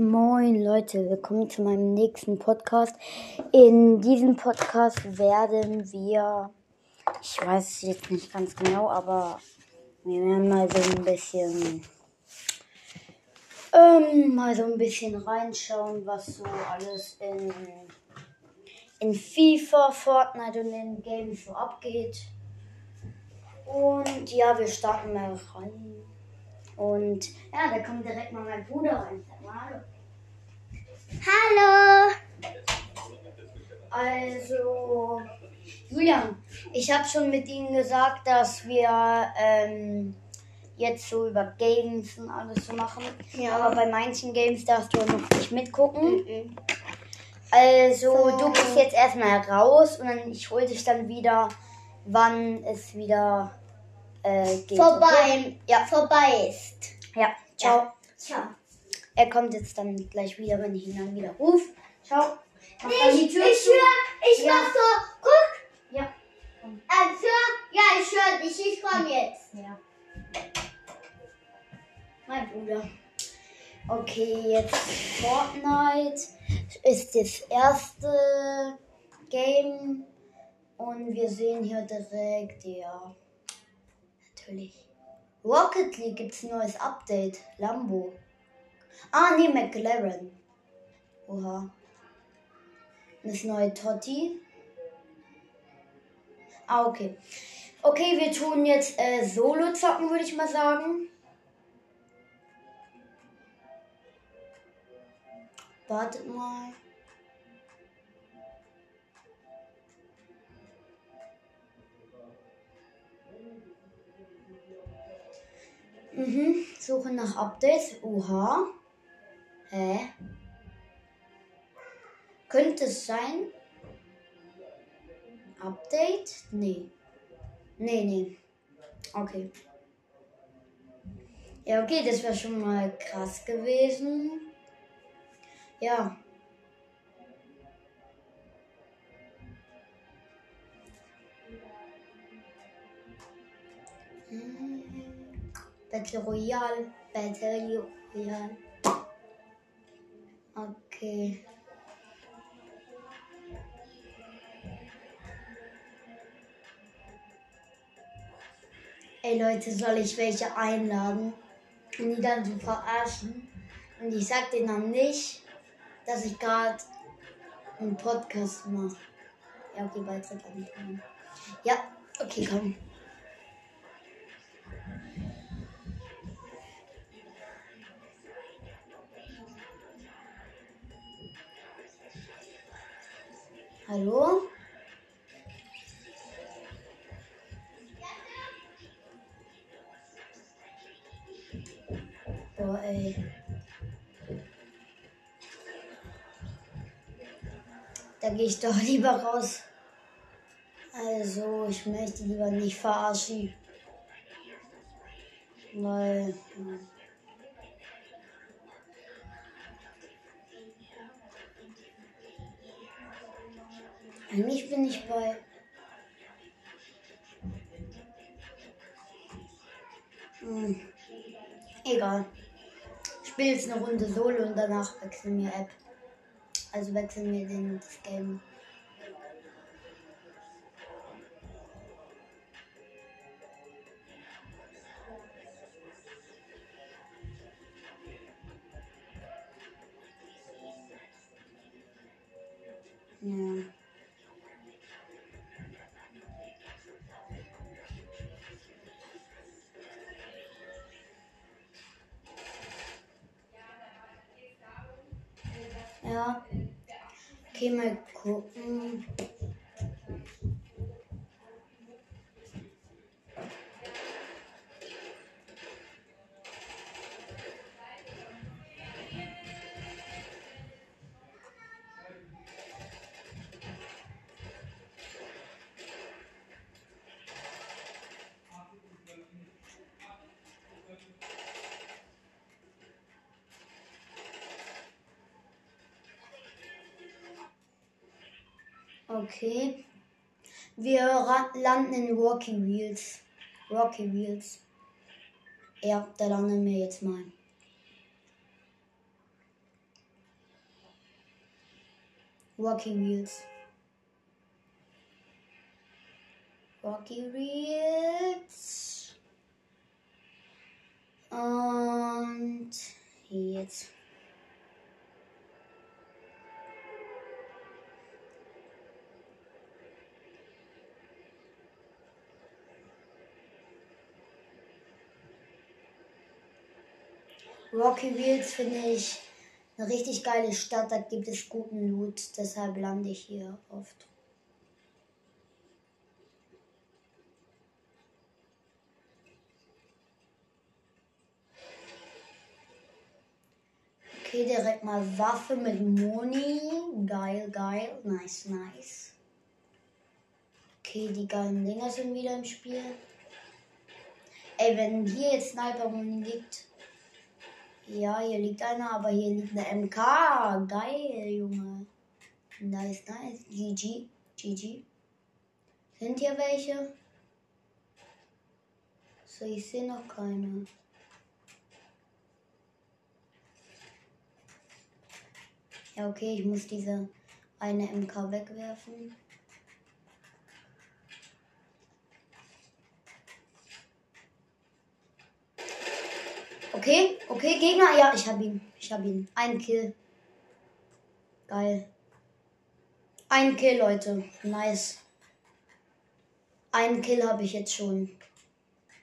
Moin Leute, willkommen zu meinem nächsten Podcast. In diesem Podcast werden wir, ich weiß es jetzt nicht ganz genau, aber wir werden mal so ein bisschen, ähm, mal so ein bisschen reinschauen, was so alles in, in FIFA, Fortnite und in Games so abgeht. Und ja, wir starten mal rein. Und ja, da kommt direkt mal mein Bruder rein. Hallo. Also, Julian, ich habe schon mit Ihnen gesagt, dass wir ähm, jetzt so über Games und alles so machen. Ja. Aber bei manchen Games darfst du noch nicht mitgucken. Mhm. Also, So. du bist jetzt erstmal raus und dann, ich hol dich dann wieder, wann es wieder äh, geht. Okay? Vorbei. Ja. Vorbei ist. Ja, ciao. Ciao. Er kommt jetzt dann gleich wieder, wenn ich ihn dann wieder rufe. Ciao. Mach Ich, die ich Tür zu. höre, ich Ja. mach so, guck. Ja. Also, ja, ich höre dich, ich komm jetzt. Ja. Mein Bruder. Okay, jetzt Fortnite ist das erste Game. Und wir sehen hier direkt, ja. Natürlich. Rocket League gibt's ein neues Update. Lambo. Ah, nee, McLaren. Oha. Das neue Totti. Ah, okay. Okay, wir tun jetzt äh, Solo zocken, würde ich mal sagen. Wartet mal. Mhm, suche nach Updates. Oha. Hä? Könnte es sein? Update? Nee. Nee, nee. Okay. Ja, okay, das wäre schon mal krass gewesen. Ja. Hm. Battle Royale, Battle Royale. Okay. Ey Leute, soll ich welche einladen und die dann so verarschen? Und ich sag denen dann nicht, dass ich gerade einen Podcast mache. Ja, okay, Beitritt anfangen. Ja, okay, komm. Hallo? Boah, ey. Da gehe ich doch lieber raus. Also, ich möchte lieber nicht verarschen. Weil. Eigentlich bin ich bei. Hm. Egal. Ich spiele jetzt eine Runde Solo und danach wechseln wir App. Also wechseln wir den das Game. Ja. Okay, mal gucken. Wir landen in Rocky Wheels. Rocky Wheels. Ja, da landen wir jetzt mal. Rocky Wheels. Rocky Wheels. Und jetzt. Rocky Wheels finde ich eine richtig geile Stadt, da gibt es guten Loot, deshalb lande ich hier oft. Okay, direkt mal Waffe mit Moni. Geil, geil. Nice, nice. Okay, die geilen Dinger sind wieder im Spiel. Ey, wenn hier jetzt Sniper Moni liegt. Ja, hier liegt einer, aber hier liegt eine MK. Geil, Junge. Nice, nice. GG. GG. Sind hier welche? So, ich sehe noch keine. Ja, okay, ich muss diese eine MK wegwerfen. Okay, okay, Gegner. Ja, ich hab ihn. Ich hab ihn. Ein Kill. Geil. Ein Kill, Leute. Nice. Ein Kill habe ich jetzt schon.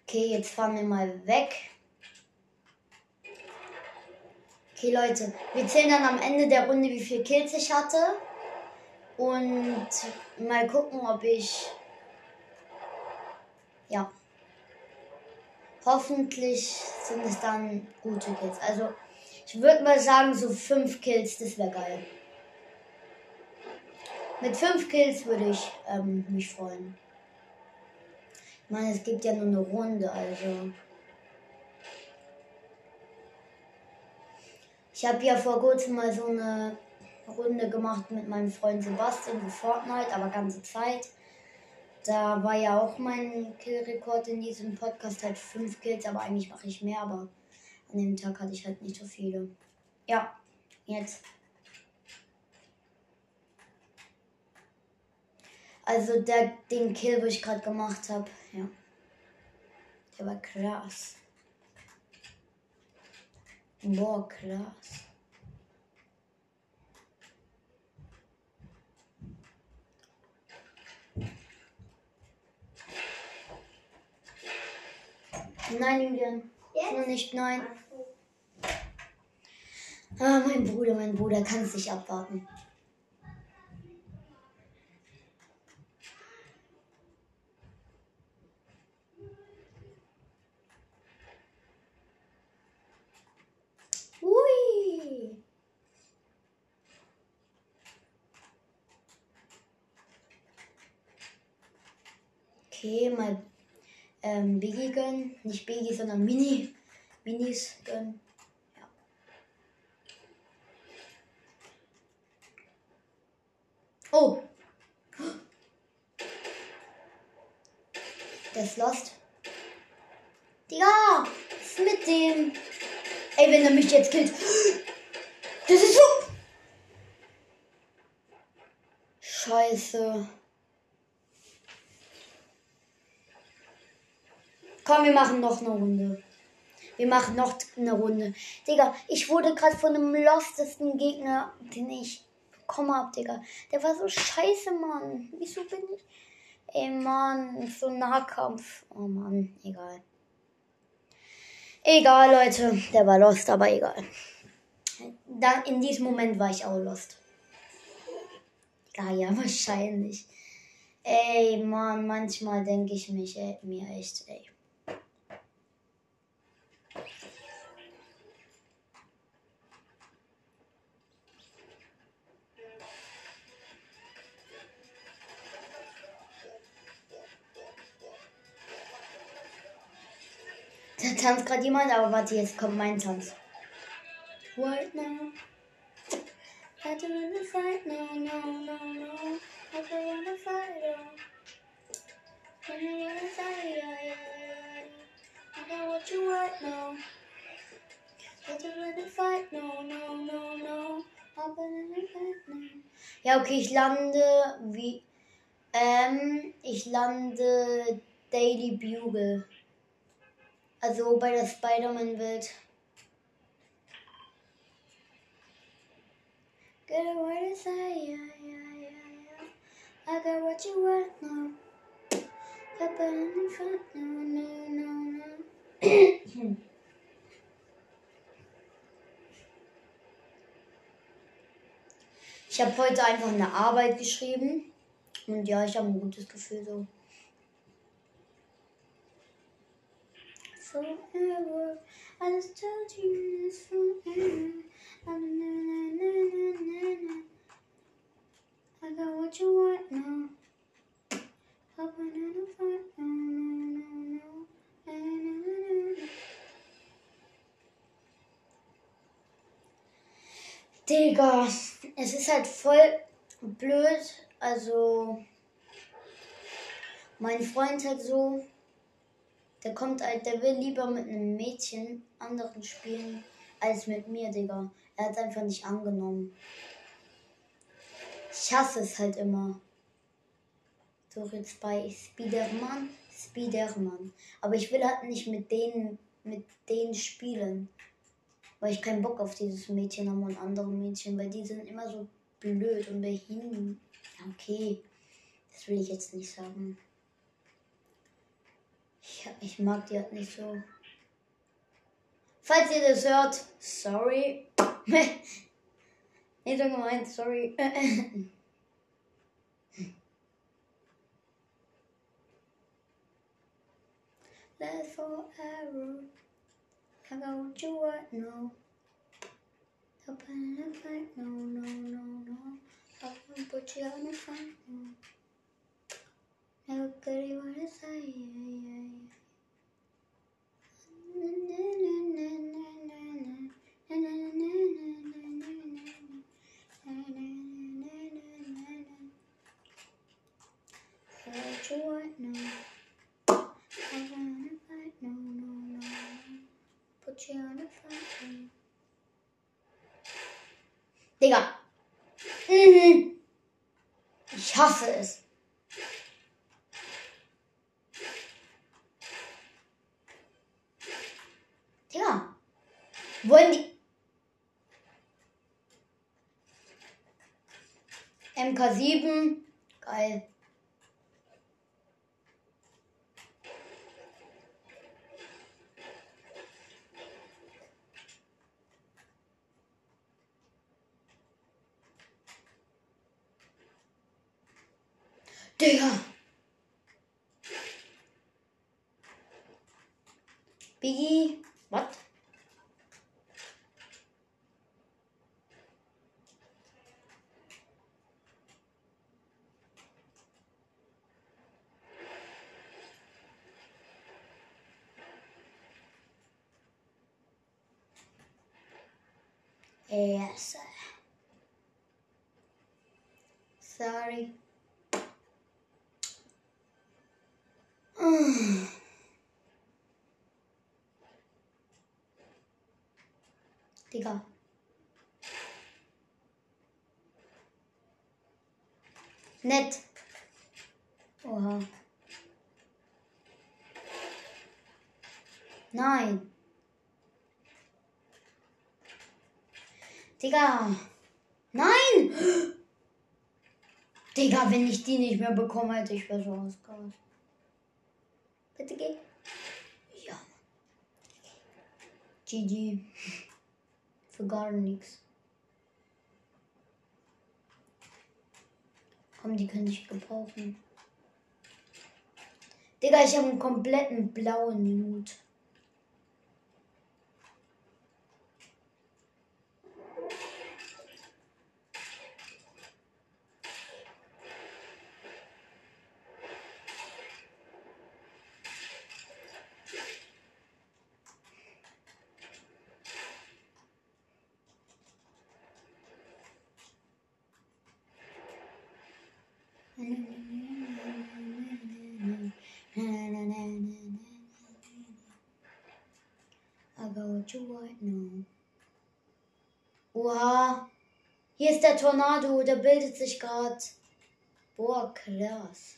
Okay, jetzt fahren wir mal weg. Okay, Leute, wir zählen dann am Ende der Runde, wie viel Kills ich hatte. Und mal gucken, ob ich. Ja. Hoffentlich sind es dann gute Kills. Also, ich würde mal sagen, so fünf Kills, das wäre geil. Mit fünf Kills würde ich ähm, mich freuen. Ich meine, es gibt ja nur eine Runde, also. Ich habe ja vor kurzem mal so eine Runde gemacht mit meinem Freund Sebastian für Fortnite, aber ganze Zeit. Da war ja auch mein Killrekord in diesem Podcast halt 5 Kills, aber eigentlich mache ich mehr, aber an dem Tag hatte ich halt nicht so viele. Ja, jetzt. Also der, den Kill, wo ich gerade gemacht habe, ja. Der war krass. Boah, krass. Nein, Julian. Jetzt? Nur nicht, nein. Ah, mein Bruder, mein Bruder kann es nicht abwarten. Okay, mal ähm, Biggie gönnen. Nicht Biggie, sondern Mini. Minis gönnen. Ja. Oh. Ist lost. Digga, was ist mit dem? Ey, wenn er mich jetzt killt. Das ist so. Scheiße. Komm, wir machen noch eine Runde. Wir machen noch eine Runde. Digga, ich wurde gerade von einem lostesten Gegner, den ich bekommen hab, Digga. Der war so scheiße, Mann. Wieso bin ich. Ey, Mann, so Nahkampf. Oh, Mann, egal. Egal, Leute. Der war lost, aber egal. Dann, in diesem Moment war ich auch lost. Ja, ja, wahrscheinlich. Ey, Mann, manchmal denke ich mich, ey, mir echt, ey. Tanzt gerade jemand, aber warte, jetzt kommt mein Tanz. Right now. I don't wanna fight, no, no, no, no. I don't wanna fight, oh. I don't wanna fight, yeah, yeah. I know what you want, no. I don't wanna fight, no, no, no, no. I don't wanna fight, no. Ja, okay, ich lande wie. Ähm, ich lande Daily Bugle. Also bei der Spider-Man-Welt. Get away to say, yeah, yeah, yeah, yeah. I got what you want now. Papa in front, no, no, no, no. Ich habe heute einfach eine Arbeit geschrieben. Und ja, ich habe ein gutes Gefühl so. Forever, I just told you this forever. Na, na, na, na, na, na. I got what you want now. Up and in the front, no, no, no, no. Na, na, na, na, na. Digga, es ist halt voll blöd. Also, mein Freund halt so, der kommt halt, der will lieber mit einem Mädchen anderen spielen als mit mir, Digga. Er hat einfach nicht angenommen. Ich hasse es halt immer. So jetzt bei Spiderman, Spiderman. Aber ich will halt nicht mit denen, mit denen spielen. Weil ich keinen Bock auf dieses Mädchen habe und andere Mädchen, weil die sind immer so blöd und behindert. Okay. Das will ich jetzt nicht sagen. Ich, ich mag die halt nicht so. Falls ihr das hört, sorry. nicht so gemeint, sorry. Last forever. I got what you want, no. Open up no, no, no, no. I won't put you on the front, no. everybody say yeah, yeah. What you want now? I wanna fight, no, no, no. Put you on the front. Digga. Mhm. Ich hasse es. MK7. Geil. Digga. Biggie. What? Yes. Sorry. Digga. Nett. Oha. Nein. Digga. Nein! Digga, wenn ich die nicht mehr bekomme, hätte ich besser ausgehauen. Bitte geh. Ja. GG. Für gar nichts. Komm, die kann ich gebrauchen. Digga, ich habe einen kompletten blauen Loot. I what you want now. Oha. Hier ist der Tornado, der bildet sich gerade. Boah, krass.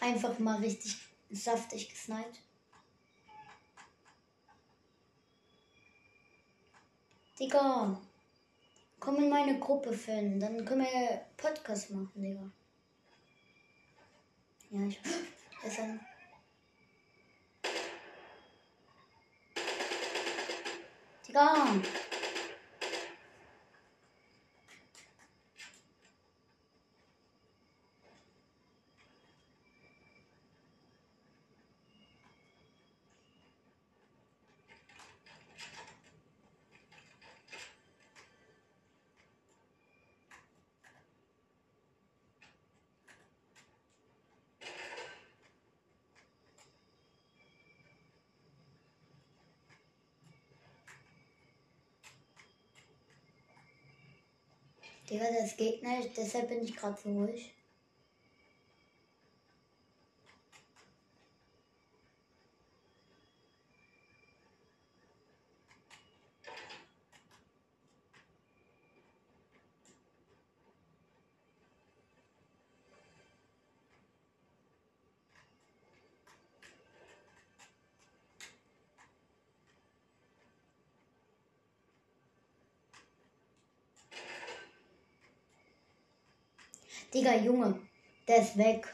Einfach mal richtig saftig gesniped. Digga. Komm in meine Gruppe, Finn. Dann können wir Podcast machen, Digga. Ja, ich. Ist ein. Digga. Digga, das geht nicht, deshalb bin ich gerade so ruhig. Digga, Junge, der ist weg.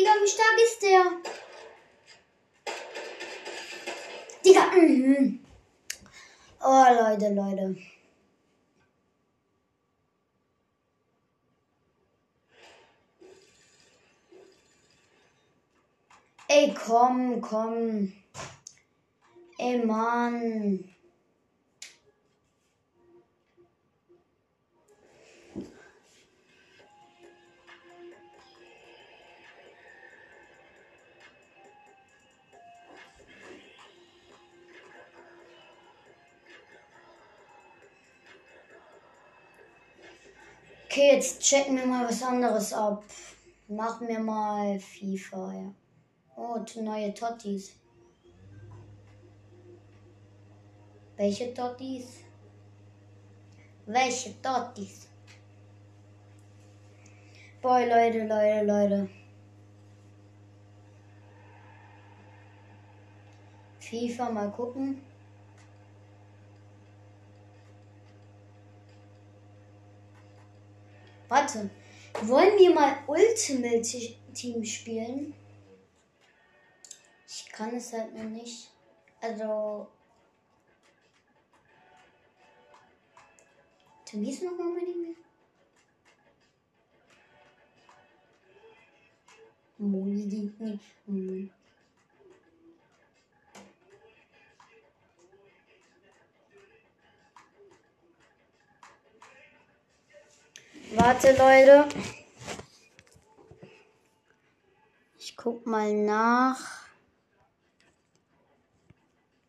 Digga, wie stark ist der? Digga, mhm. Oh, Leute, Leute. Ey, komm, komm. Ey, Mann. Okay, jetzt checken wir mal was anderes ab. Machen wir mal FIFA, ja. Oh, neue Tottis. Welche Tottis? Welche Tottis? Boah, Leute, Leute, Leute. FIFA mal gucken. Warte, wollen wir mal Ultimate Team spielen? Ich kann es halt noch nicht. Also. Wie ist nochmal mein E-Mail? Moni, nee. Warte, Leute. Ich guck mal nach,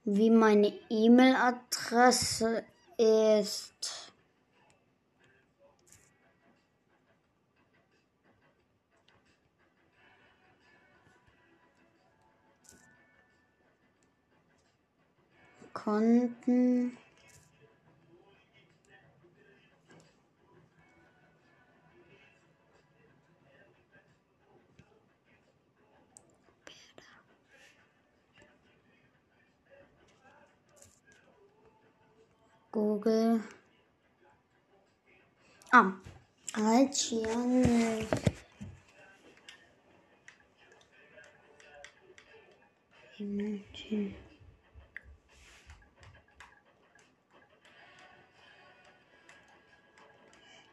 wie meine E-Mail-Adresse ist. Konten. Google. Ah, halt als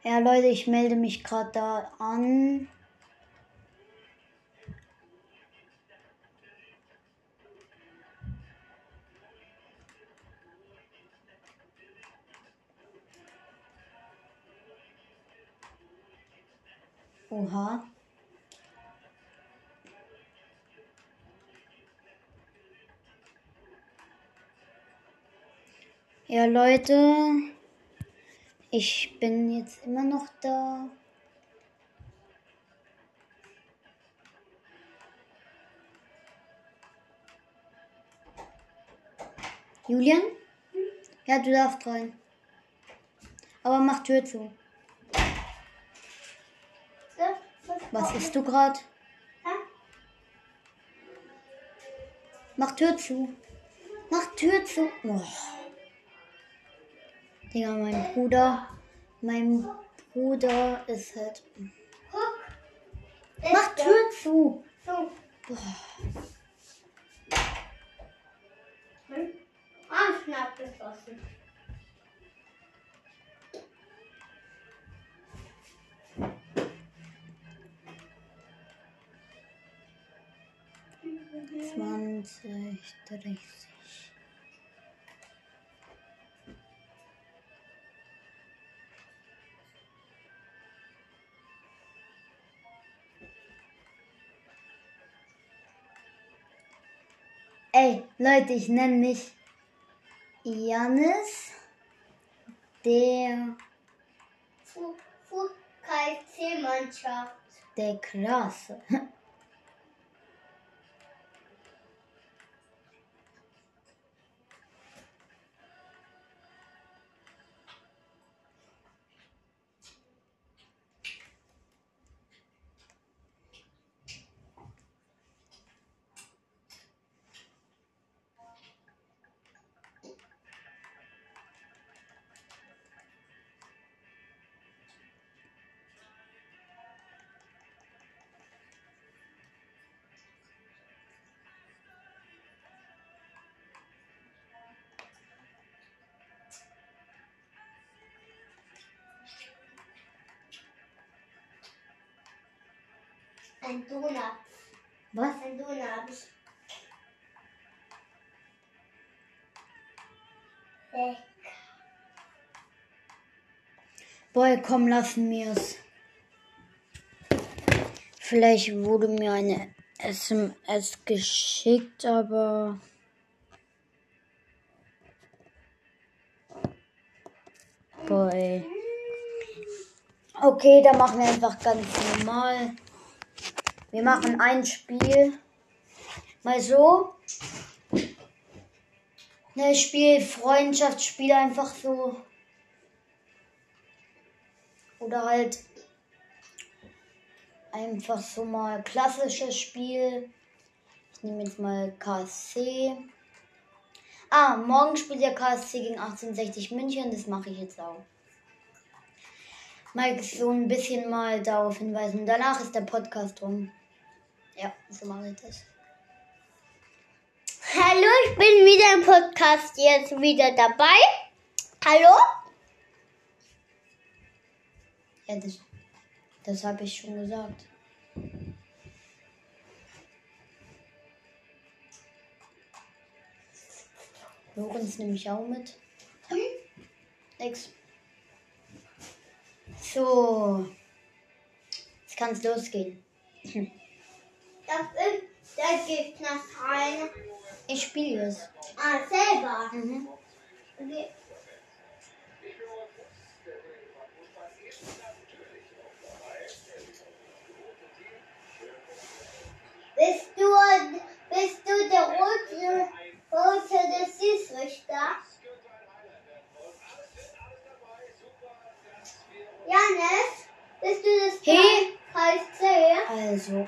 Ja, Leute, ich melde mich gerade da an. Oha. Ja, Leute, ich bin jetzt immer noch da. Julian? Ja, du darfst rein. Aber mach Tür zu. Was isst du gerade? Mach Tür zu. Mach Tür zu. Oh. Digga, mein Bruder. Mein Bruder ist halt. Guck. Mach Tür zu. So. Oh. Anschnapp geschlossen. 20, 30. Ey, Leute, ich nenne mich Janis, der Fußball-Mannschaft. Der Krasse. Ein Donut. Was? Ein Donut. Lecker. Boy, komm, lassen mir's. Vielleicht wurde mir eine SMS geschickt, aber. Boy. Okay, da machen wir einfach ganz normal. Wir machen ein Spiel. Mal so. Ne, Spiel, Freundschaftsspiel einfach so. Oder halt einfach so mal klassisches Spiel. Ich nehme jetzt mal KSC. Ah, morgen spielt der KSC gegen 1860 München. Das mache ich jetzt auch. Mal so ein bisschen mal darauf hinweisen. Danach ist der Podcast rum. Ja, so mache ich das. Hallo, ich bin wieder im Podcast jetzt wieder dabei. Hallo? Ja, das, das habe ich schon gesagt. Lorenz nehme ich auch mit. Nix. So. Jetzt kann es losgehen. Da gibt noch eine. Ich spiele es. Ah, selber. Mhm. Okay. Bist du, bist du der rote, rote des Schiedsrichter? Janis, bist du das Hey. KSC? Also.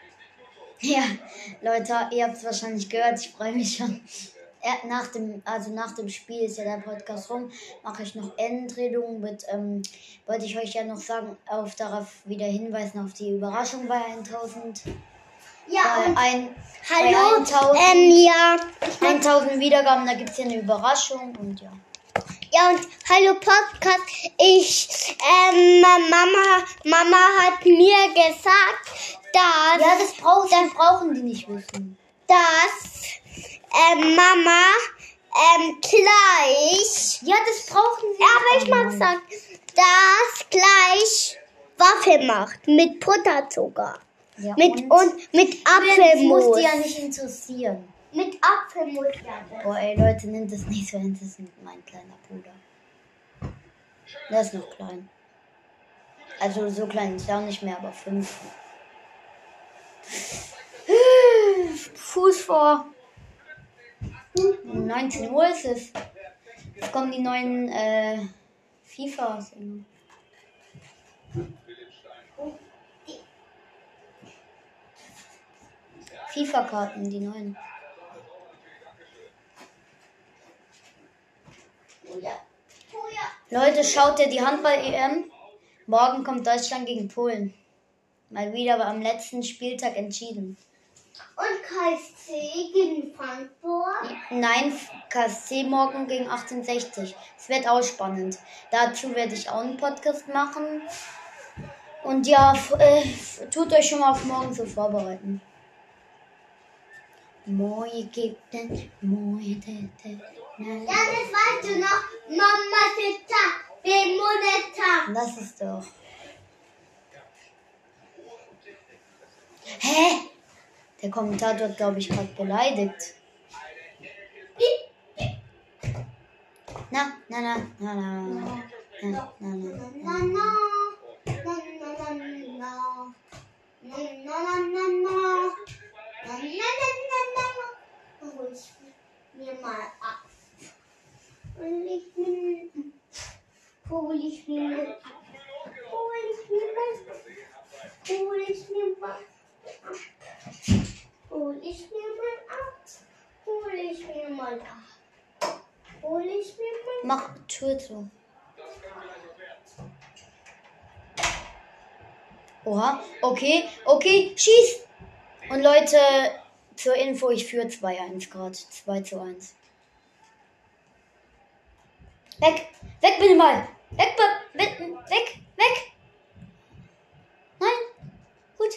Ja, Leute, ihr habt es wahrscheinlich gehört, ich freue mich schon. Nach dem, also nach dem Spiel ist ja der Podcast rum, mache ich noch Endredung mit, ähm, wollte ich euch ja noch sagen, auf darauf wieder hinweisen auf die Überraschung bei 1000. Ja, Bei, ein, bei hallo. 1000, Ähm, ja. 1000 Wiedergaben, da gibt es ja eine Überraschung und ja. Ja, und hallo Podcast. Ich, ähm, Mama, Mama hat mir gesagt, dass, Ja, das, brauch, das brauchen die nicht wissen. dass, ähm, Mama, ähm, gleich, Ja, das brauchen sie ja, aber ich mag sagen, dass gleich Waffe macht. Mit Butterzucker. Ja, Mit, und, mit Das Apfelmus. muss die ja nicht interessieren. Mit Apfelmus, ja. Boah, ey, Leute, nimmt das nicht so ernst. Das ist mein kleiner Bruder. Der ist noch klein. Also so klein ist er auch nicht mehr, aber fünf. Fuß vor. 19 Uhr ist es. Jetzt kommen die neuen äh, FIFAs. FIFA-Karten, die neuen. Oh ja. Oh ja. Leute, schaut ihr die Handball-EM? Morgen kommt Deutschland gegen Polen. Mal wieder aber am letzten Spieltag entschieden. Und KSC gegen Frankfurt. Nein, KSC morgen gegen 1860. Es wird auch spannend. Dazu werde ich auch einen Podcast machen. Und ja, äh, tut euch schon mal auf morgen so vorbereiten. Moje gibt es, moje tete. Na, Ja, das weißt du noch. Mama Tita, Bemoneta. Das ist doch. Hä? Der Kommentator hat, glaube ich, gerade beleidigt. Na, na, na, na, na. Na, na, na, Na, na. na. Na, na, na, na. Na, na, na, na, na. Na, na, na, na, na. Dann hol ich mir mal ab. Hol ich mir, hol ich mir. Hol ich mir ab. Hol ich mir mal ab. Hol ich mir mal ab. Hol ich mir mal ab. Hol ich mir mal Mach Tür zu. Oha, okay, okay, schieß! Und Leute, zur Info, ich führe 2-1 gerade. 2 zu 1. Weg! Weg mit dem Ball! Weg, weg, weg, weg! Nein! Gut.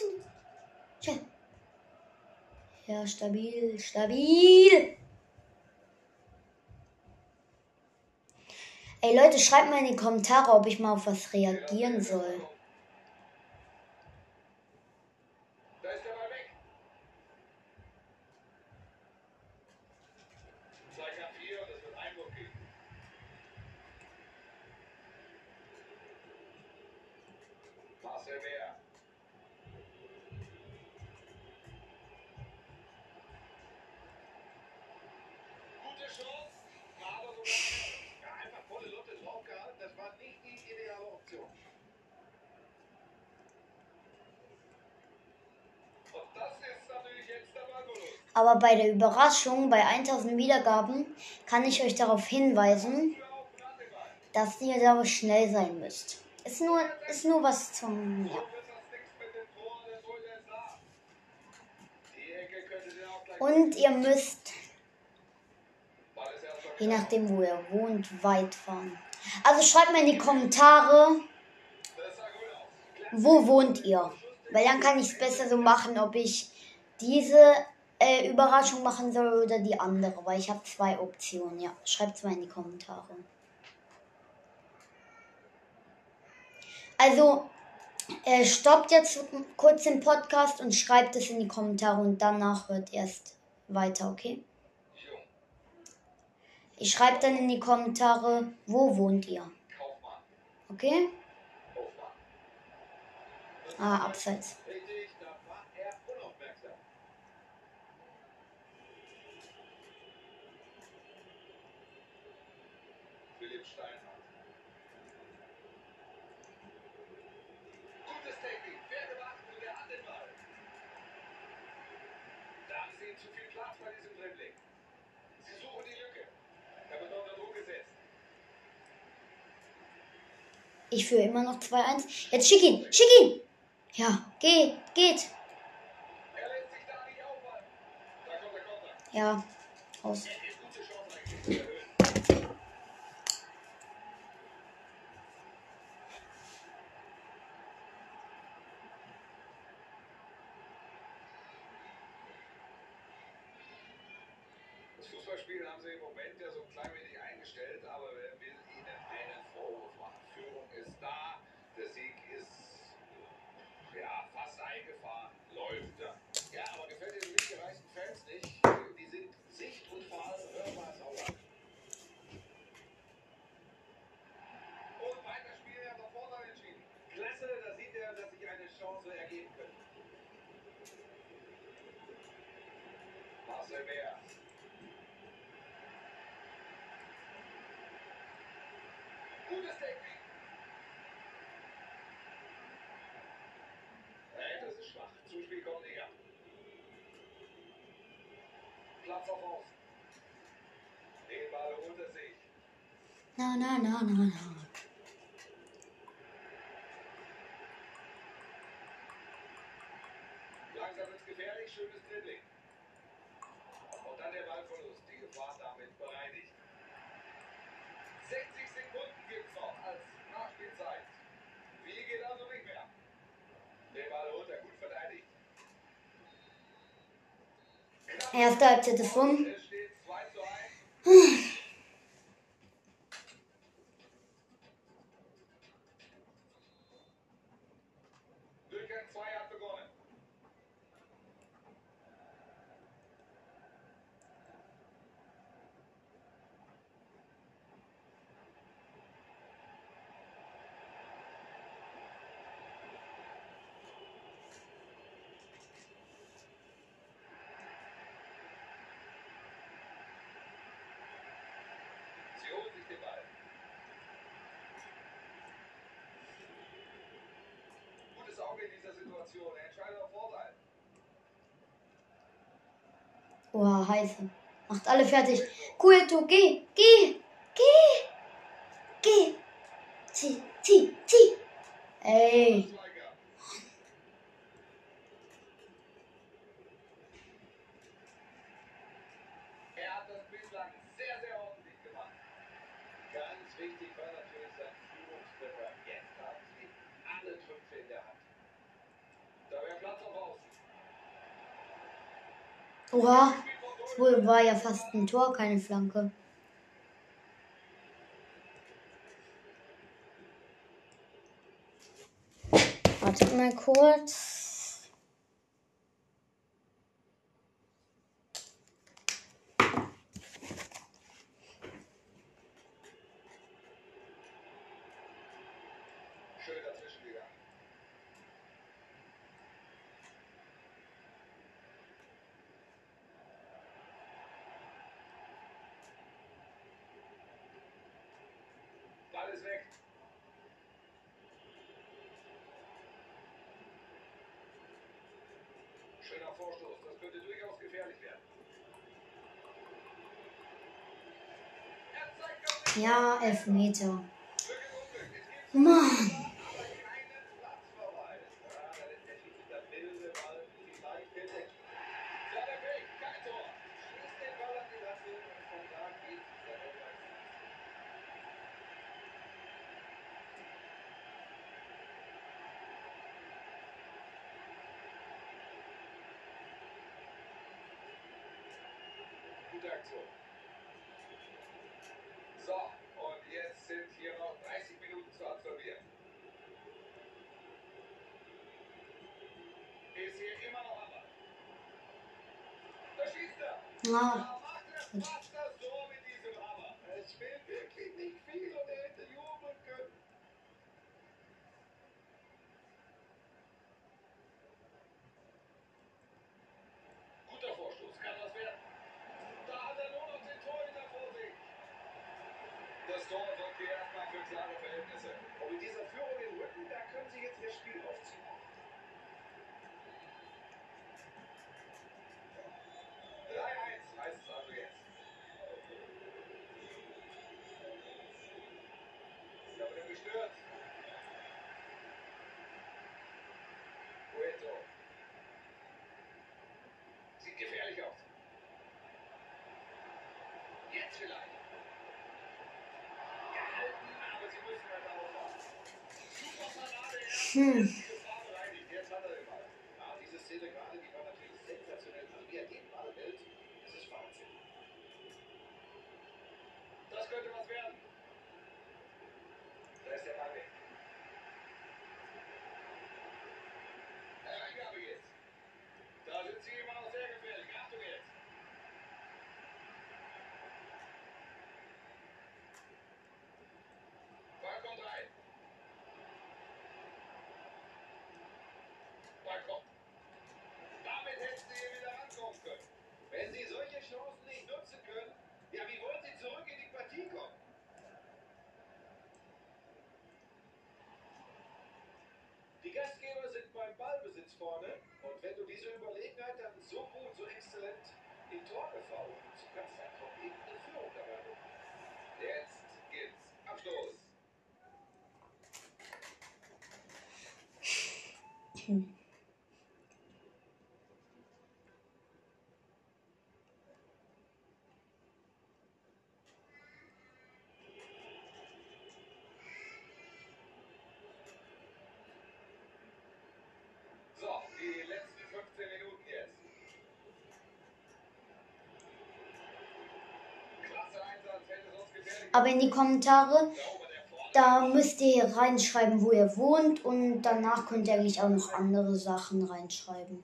Schön. Ja, stabil, stabil! Ey Leute, schreibt mal in die Kommentare, ob ich mal auf was reagieren soll. Da ist der Ball weg. Zeig nach hier und es wird Einwurf geben. Marcel Bär. Gute Chance, aber so ja, einfach volle Lotte draufgehalten. Das war nicht die ideale Option. Und das ist natürlich jetzt der Ballverlust. Aber bei der Überraschung, bei 1000 Wiedergaben, kann ich euch darauf hinweisen, dass ihr da schnell sein müsst. Ist nur, ist nur was zum. Ja. Und ihr müsst, je nachdem wo ihr wohnt, weit fahren. Also schreibt mir in die Kommentare, wo wohnt ihr? Weil dann kann ich es besser so machen, ob ich diese äh, Überraschung machen soll oder die andere. Weil ich habe zwei Optionen. Ja, schreibt es mal in die Kommentare. Also, äh, stoppt jetzt kurz den Podcast und schreibt es in die Kommentare und danach hört erst weiter, okay? Ich schreibe dann in die Kommentare, wo wohnt ihr? Okay? Ah, abseits. Richtig, da war er unaufmerksam. Philipp Steinhardt. Gutes Technik, fair gemacht und er hat den Ball. ihnen zu viel Platz bei diesem Dribbling. Sie suchen die Lücke. Er wird unter Druck gesetzt. Ich führe immer noch 2-1. Jetzt schick ihn, schick ihn! Ja, geh, geht. Er lässt sich da nicht aufhalten. Da kommt der Konter. Ja, aus. Er ist gute Chance eigentlich zu erhöhen. Das Fußballspiel haben sie im Moment ja so ein klein wenig eingestellt, aber wer will ihnen einen Vorwurf machen? Führung ist da, der Sieg ist ja fast eingefahren, läuft da. Ja, aber gefällt den mitgereichten Fans nicht? Die sind sicht- und vor allem hörbar sauer. Und weiter spielen er sofort entschieden. Klasse, da sieht er, dass sich eine Chance ergeben könnte. Marcel Mehr. Gutes Technik. Nein, das ist schwach. Zuspiel kommt näher. Platz auf Außen. Den Ball holt er sich. Na, na, na, na, na. Langsam wird's gefährlich, schönes Dribbling. Und dann der Ballverlust, die Gefahr damit bereinigt. 60 Sekunden gibt's noch als Nachspielzeit. Viel geht also nicht mehr. Den Ball holt er gut verteidigt. Erste Halbzeit ist rum. es steht 2 zu 1. Durchgang 2 hat begonnen. Sie holen sich den Ball. Gutes Auge in dieser Situation. Er entscheidet auf Vorteil. Boah, heiße. Macht alle fertig. Cool, du, geh, geh, geh, geh. Zieh, zieh, zieh. Ey. Schweiger. Er hat das bislang sehr, sehr ordentlich gemacht. Ganz wichtig war natürlich sein Führungstreffer. Jetzt haben sie alle Trümpfe in der Hand. Da wäre Platz auf Außen. Oha. Das war ja fast ein Tor, keine Flanke. Wartet mal kurz. Schön dazwischen gegangen. Ball ist weg. Schöner Vorstoß. Das könnte durchaus gefährlich werden. Er zeigt auf den Ja. Es gibt Mann. aber Ist Cueto. Sieht gefährlich aus. Jetzt vielleicht. Gehalten, aber sie müssen halt aufpassen. Super Parade. Hm. exzellent im Tor gefault. Du kannst einfach eben eine Führung dabei. Jetzt geht's Abstoß. Hm. Aber in die Kommentare, da müsst ihr reinschreiben, wo ihr wohnt und danach könnt ihr eigentlich auch noch andere Sachen reinschreiben.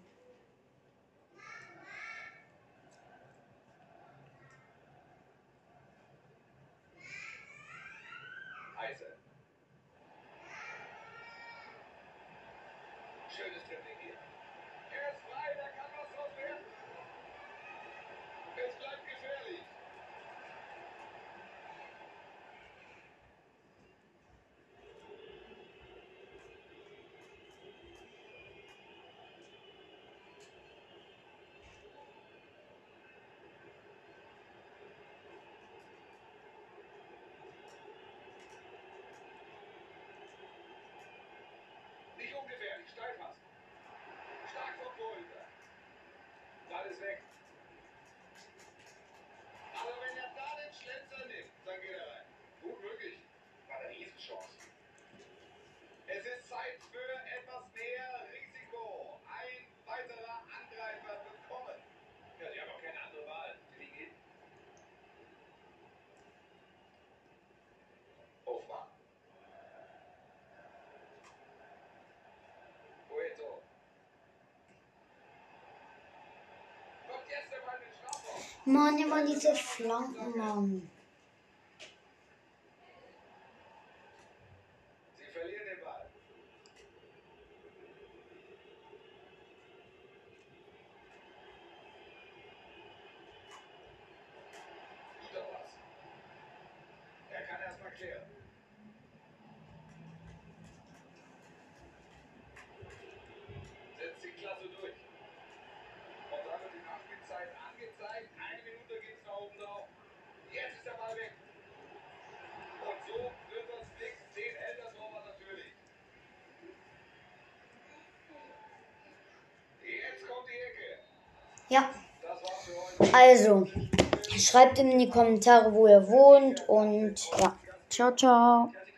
Mann, ich immer diese Flanken, Mann. Also, schreibt ihm in die Kommentare, wo ihr wohnt und ja. Ciao, ciao.